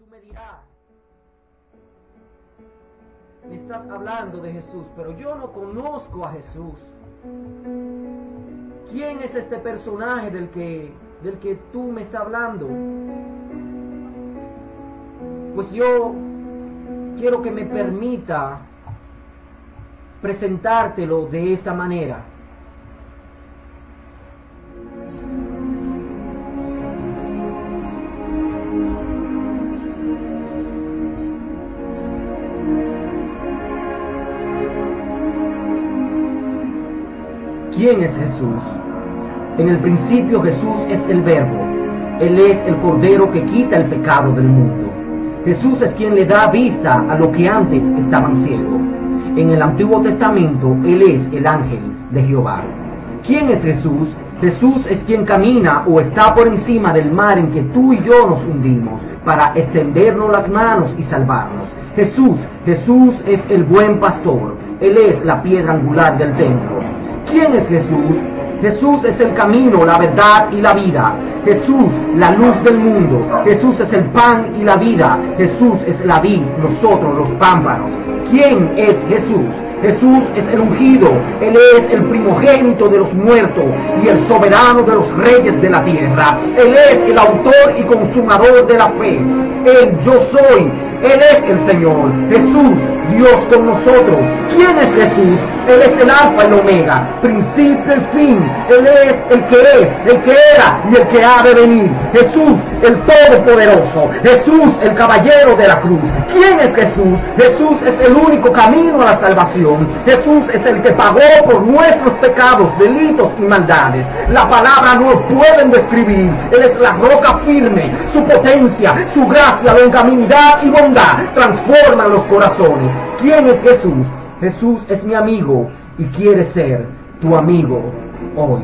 tú me dirás, me estás hablando de Jesús, pero yo no conozco a Jesús. ¿Quién es este personaje del que, del que tú me estás hablando? Pues yo quiero que me permita presentártelo de esta manera. ¿Quién es Jesús? En el principio Jesús es el verbo. Él es el cordero que quita el pecado del mundo. Jesús es quien le da vista a lo que antes estaban ciegos. En el Antiguo Testamento Él es el ángel de Jehová. ¿Quién es Jesús? Jesús es quien camina o está por encima del mar en que tú y yo nos hundimos para extendernos las manos y salvarnos. Jesús, Jesús es el buen pastor. Él es la piedra angular del templo. ¿Quién es Jesús? Jesús es el camino, la verdad y la vida. Jesús, la luz del mundo. Jesús es el pan y la vida. Jesús es la vid, nosotros los pámpanos. ¿Quién es Jesús? Jesús es el ungido, Él es el primogénito de los muertos y el soberano de los reyes de la tierra. Él es el autor y consumador de la fe. Él yo soy, Él es el Señor. Jesús, Dios con nosotros. ¿Quién es Jesús? Él es el alfa y el omega, principio y fin. Él es el que es, el que era y el que ha de venir. Jesús, el Todopoderoso. Jesús, el caballero de la cruz. ¿Quién es Jesús? Jesús es el único camino a la salvación. Jesús es el que pagó por nuestros pecados, delitos y maldades. La palabra no pueden describir. Él es la roca firme. Su potencia, su gracia, longanimidad y bondad transforman los corazones. ¿Quién es Jesús? Jesús es mi amigo y quiere ser tu amigo hoy.